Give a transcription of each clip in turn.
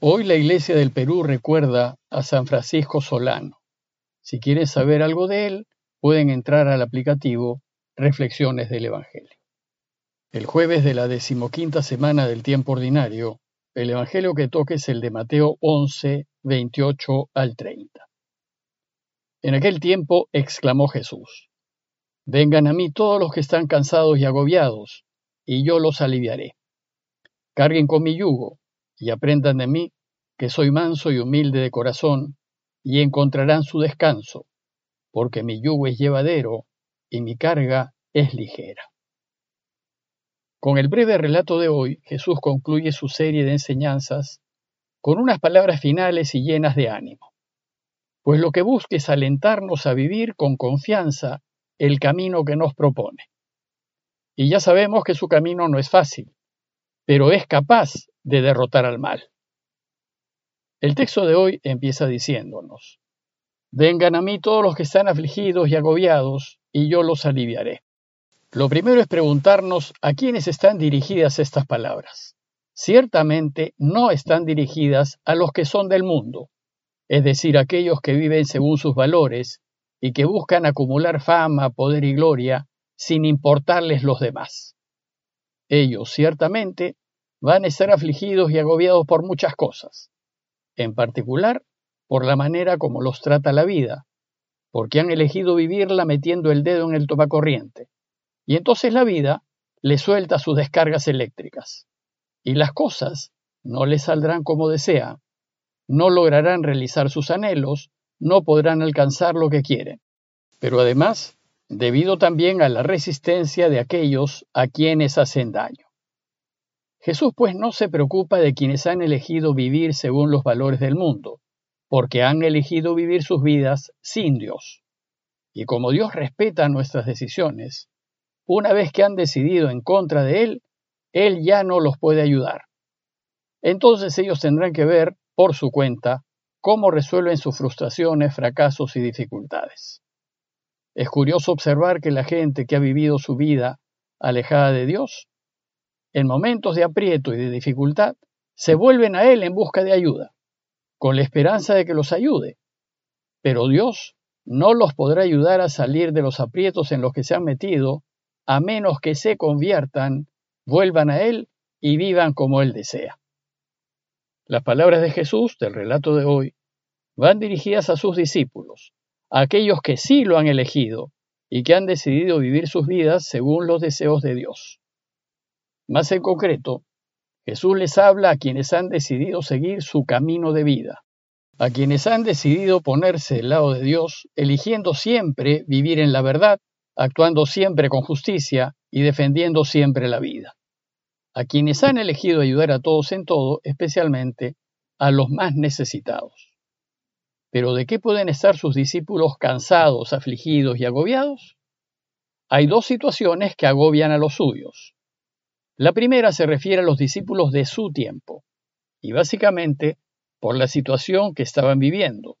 Hoy la Iglesia del Perú recuerda a San Francisco Solano. Si quieren saber algo de él, pueden entrar al aplicativo Reflexiones del Evangelio. El jueves de la decimoquinta semana del tiempo ordinario, el Evangelio que toque es el de Mateo 11, 28 al 30. En aquel tiempo exclamó Jesús, Vengan a mí todos los que están cansados y agobiados, y yo los aliviaré. Carguen con mi yugo, y aprendan de mí, que soy manso y humilde de corazón, y encontrarán su descanso, porque mi yugo es llevadero y mi carga es ligera. Con el breve relato de hoy, Jesús concluye su serie de enseñanzas con unas palabras finales y llenas de ánimo, pues lo que busca es alentarnos a vivir con confianza el camino que nos propone. Y ya sabemos que su camino no es fácil, pero es capaz de derrotar al mal. El texto de hoy empieza diciéndonos, Vengan a mí todos los que están afligidos y agobiados, y yo los aliviaré. Lo primero es preguntarnos a quiénes están dirigidas estas palabras. Ciertamente no están dirigidas a los que son del mundo, es decir, aquellos que viven según sus valores y que buscan acumular fama, poder y gloria sin importarles los demás. Ellos ciertamente van a estar afligidos y agobiados por muchas cosas, en particular por la manera como los trata la vida, porque han elegido vivirla metiendo el dedo en el tomacorriente y entonces la vida le suelta sus descargas eléctricas. Y las cosas no le saldrán como desea, no lograrán realizar sus anhelos, no podrán alcanzar lo que quieren. Pero además, debido también a la resistencia de aquellos a quienes hacen daño. Jesús pues no se preocupa de quienes han elegido vivir según los valores del mundo, porque han elegido vivir sus vidas sin Dios. Y como Dios respeta nuestras decisiones, una vez que han decidido en contra de él, él ya no los puede ayudar. Entonces ellos tendrán que ver, por su cuenta, cómo resuelven sus frustraciones, fracasos y dificultades. Es curioso observar que la gente que ha vivido su vida alejada de Dios, en momentos de aprieto y de dificultad, se vuelven a Él en busca de ayuda, con la esperanza de que los ayude. Pero Dios no los podrá ayudar a salir de los aprietos en los que se han metido a menos que se conviertan, vuelvan a Él y vivan como Él desea. Las palabras de Jesús del relato de hoy van dirigidas a sus discípulos, a aquellos que sí lo han elegido y que han decidido vivir sus vidas según los deseos de Dios. Más en concreto, Jesús les habla a quienes han decidido seguir su camino de vida, a quienes han decidido ponerse del lado de Dios, eligiendo siempre vivir en la verdad actuando siempre con justicia y defendiendo siempre la vida. A quienes han elegido ayudar a todos en todo, especialmente a los más necesitados. Pero ¿de qué pueden estar sus discípulos cansados, afligidos y agobiados? Hay dos situaciones que agobian a los suyos. La primera se refiere a los discípulos de su tiempo, y básicamente por la situación que estaban viviendo.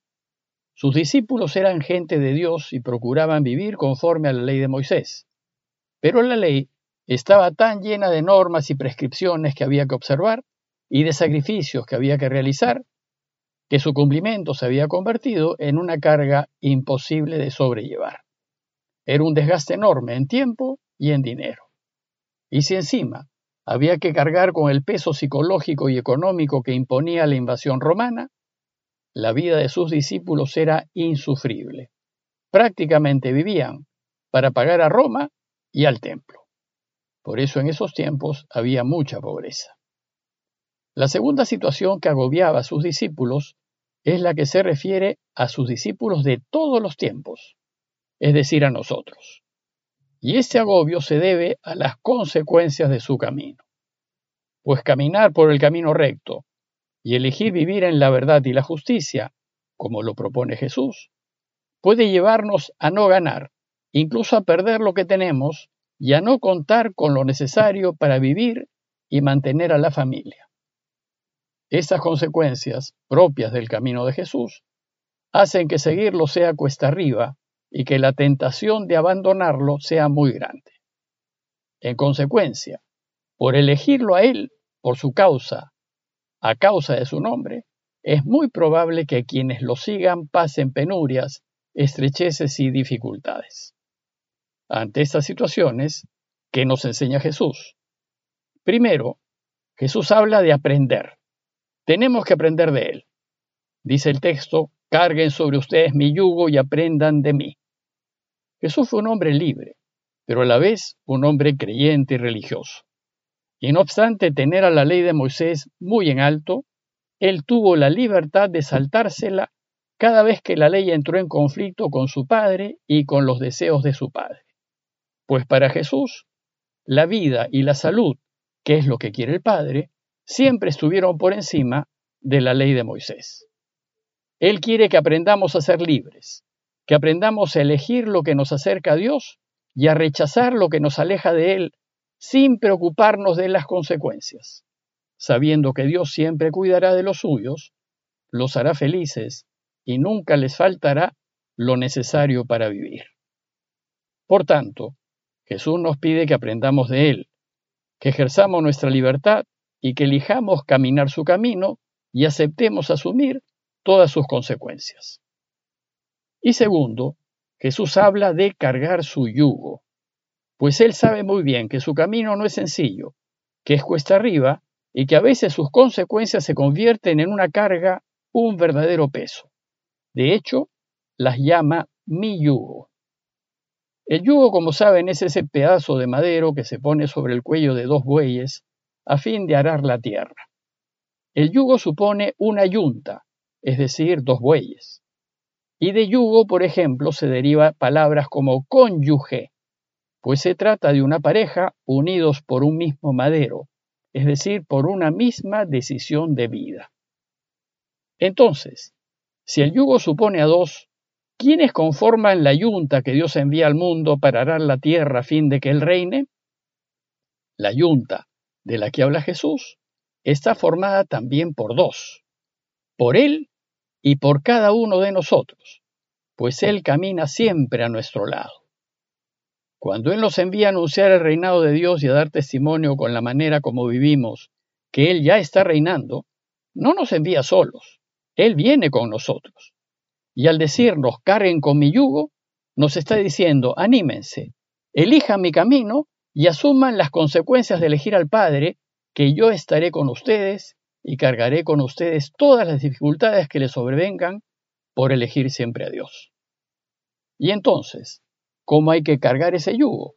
Sus discípulos eran gente de Dios y procuraban vivir conforme a la ley de Moisés. Pero la ley estaba tan llena de normas y prescripciones que había que observar y de sacrificios que había que realizar, que su cumplimiento se había convertido en una carga imposible de sobrellevar. Era un desgaste enorme en tiempo y en dinero. Y si encima había que cargar con el peso psicológico y económico que imponía la invasión romana, la vida de sus discípulos era insufrible. Prácticamente vivían para pagar a Roma y al templo. Por eso en esos tiempos había mucha pobreza. La segunda situación que agobiaba a sus discípulos es la que se refiere a sus discípulos de todos los tiempos, es decir, a nosotros. Y este agobio se debe a las consecuencias de su camino. Pues caminar por el camino recto, y elegir vivir en la verdad y la justicia, como lo propone Jesús, puede llevarnos a no ganar, incluso a perder lo que tenemos y a no contar con lo necesario para vivir y mantener a la familia. Estas consecuencias, propias del camino de Jesús, hacen que seguirlo sea cuesta arriba y que la tentación de abandonarlo sea muy grande. En consecuencia, por elegirlo a Él, por su causa, a causa de su nombre, es muy probable que quienes lo sigan pasen penurias, estrecheces y dificultades. Ante estas situaciones, ¿qué nos enseña Jesús? Primero, Jesús habla de aprender. Tenemos que aprender de Él. Dice el texto, carguen sobre ustedes mi yugo y aprendan de mí. Jesús fue un hombre libre, pero a la vez un hombre creyente y religioso. Y no obstante tener a la ley de Moisés muy en alto, él tuvo la libertad de saltársela cada vez que la ley entró en conflicto con su padre y con los deseos de su padre. Pues para Jesús, la vida y la salud, que es lo que quiere el Padre, siempre estuvieron por encima de la ley de Moisés. Él quiere que aprendamos a ser libres, que aprendamos a elegir lo que nos acerca a Dios y a rechazar lo que nos aleja de Él sin preocuparnos de las consecuencias, sabiendo que Dios siempre cuidará de los suyos, los hará felices y nunca les faltará lo necesario para vivir. Por tanto, Jesús nos pide que aprendamos de Él, que ejerzamos nuestra libertad y que elijamos caminar su camino y aceptemos asumir todas sus consecuencias. Y segundo, Jesús habla de cargar su yugo, pues él sabe muy bien que su camino no es sencillo, que es cuesta arriba y que a veces sus consecuencias se convierten en una carga, un verdadero peso. De hecho, las llama mi yugo. El yugo, como saben, es ese pedazo de madero que se pone sobre el cuello de dos bueyes a fin de arar la tierra. El yugo supone una yunta, es decir, dos bueyes. Y de yugo, por ejemplo, se deriva palabras como cónyuge, pues se trata de una pareja unidos por un mismo madero, es decir, por una misma decisión de vida. Entonces, si el yugo supone a dos, ¿quiénes conforman la yunta que Dios envía al mundo para arar la tierra a fin de que Él reine? La yunta de la que habla Jesús está formada también por dos, por Él y por cada uno de nosotros, pues Él camina siempre a nuestro lado. Cuando Él nos envía a anunciar el reinado de Dios y a dar testimonio con la manera como vivimos, que Él ya está reinando, no nos envía solos, Él viene con nosotros. Y al decirnos carguen con mi yugo, nos está diciendo anímense, elijan mi camino y asuman las consecuencias de elegir al Padre, que yo estaré con ustedes y cargaré con ustedes todas las dificultades que les sobrevengan por elegir siempre a Dios. Y entonces, ¿Cómo hay que cargar ese yugo?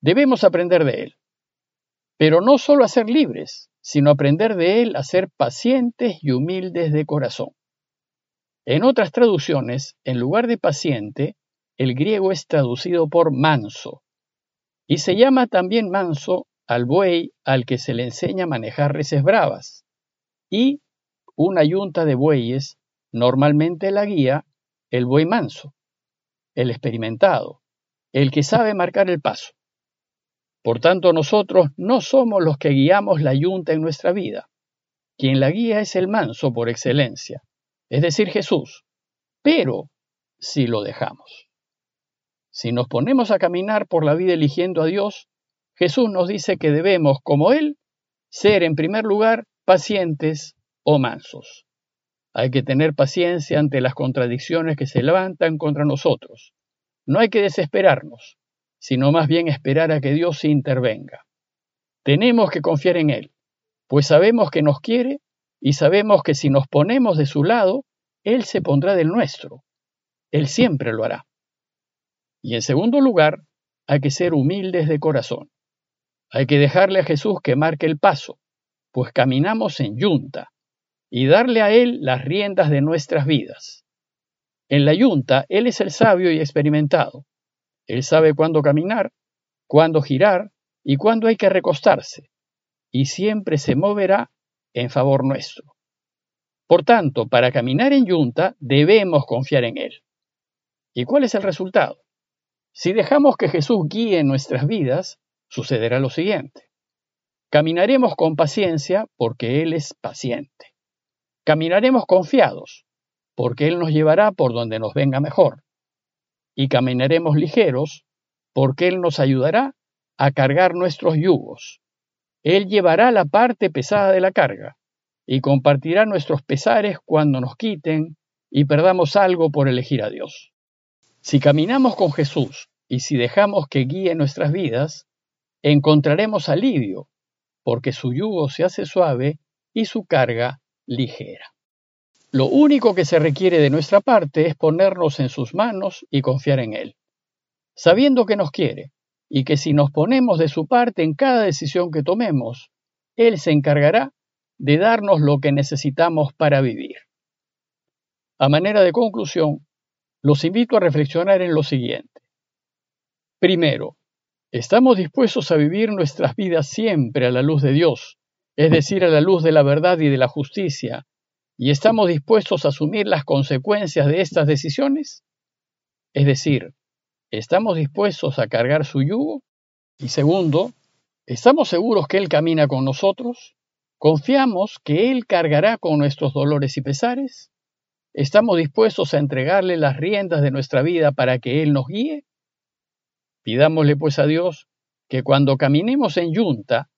Debemos aprender de él. Pero no solo a ser libres, sino aprender de él a ser pacientes y humildes de corazón. En otras traducciones, en lugar de paciente, el griego es traducido por manso. Y se llama también manso al buey al que se le enseña a manejar reses bravas. Y una yunta de bueyes normalmente la guía el buey manso el experimentado, el que sabe marcar el paso. Por tanto, nosotros no somos los que guiamos la yunta en nuestra vida. Quien la guía es el manso por excelencia, es decir, Jesús. Pero si lo dejamos. Si nos ponemos a caminar por la vida eligiendo a Dios, Jesús nos dice que debemos, como Él, ser en primer lugar pacientes o mansos. Hay que tener paciencia ante las contradicciones que se levantan contra nosotros. No hay que desesperarnos, sino más bien esperar a que Dios se intervenga. Tenemos que confiar en Él, pues sabemos que nos quiere y sabemos que si nos ponemos de su lado, Él se pondrá del nuestro. Él siempre lo hará. Y en segundo lugar, hay que ser humildes de corazón. Hay que dejarle a Jesús que marque el paso, pues caminamos en yunta, y darle a Él las riendas de nuestras vidas. En la yunta, Él es el sabio y experimentado. Él sabe cuándo caminar, cuándo girar y cuándo hay que recostarse, y siempre se moverá en favor nuestro. Por tanto, para caminar en yunta debemos confiar en Él. ¿Y cuál es el resultado? Si dejamos que Jesús guíe nuestras vidas, sucederá lo siguiente. Caminaremos con paciencia porque Él es paciente. Caminaremos confiados, porque Él nos llevará por donde nos venga mejor. Y caminaremos ligeros, porque Él nos ayudará a cargar nuestros yugos. Él llevará la parte pesada de la carga, y compartirá nuestros pesares cuando nos quiten y perdamos algo por elegir a Dios. Si caminamos con Jesús y si dejamos que guíe nuestras vidas, encontraremos alivio, porque su yugo se hace suave y su carga ligera. Lo único que se requiere de nuestra parte es ponernos en sus manos y confiar en Él, sabiendo que nos quiere y que si nos ponemos de su parte en cada decisión que tomemos, Él se encargará de darnos lo que necesitamos para vivir. A manera de conclusión, los invito a reflexionar en lo siguiente. Primero, ¿estamos dispuestos a vivir nuestras vidas siempre a la luz de Dios, es decir, a la luz de la verdad y de la justicia, y estamos dispuestos a asumir las consecuencias de estas decisiones? Es decir, ¿estamos dispuestos a cargar su yugo? Y segundo, ¿estamos seguros que Él camina con nosotros? ¿Confiamos que Él cargará con nuestros dolores y pesares? ¿Estamos dispuestos a entregarle las riendas de nuestra vida para que Él nos guíe? Pidámosle pues a Dios que cuando caminemos en yunta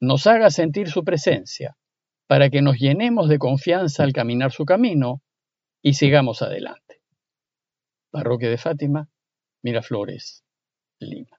nos haga sentir su presencia, para que nos llenemos de confianza al caminar su camino y sigamos adelante. Parroquia de Fátima, Miraflores, Lima.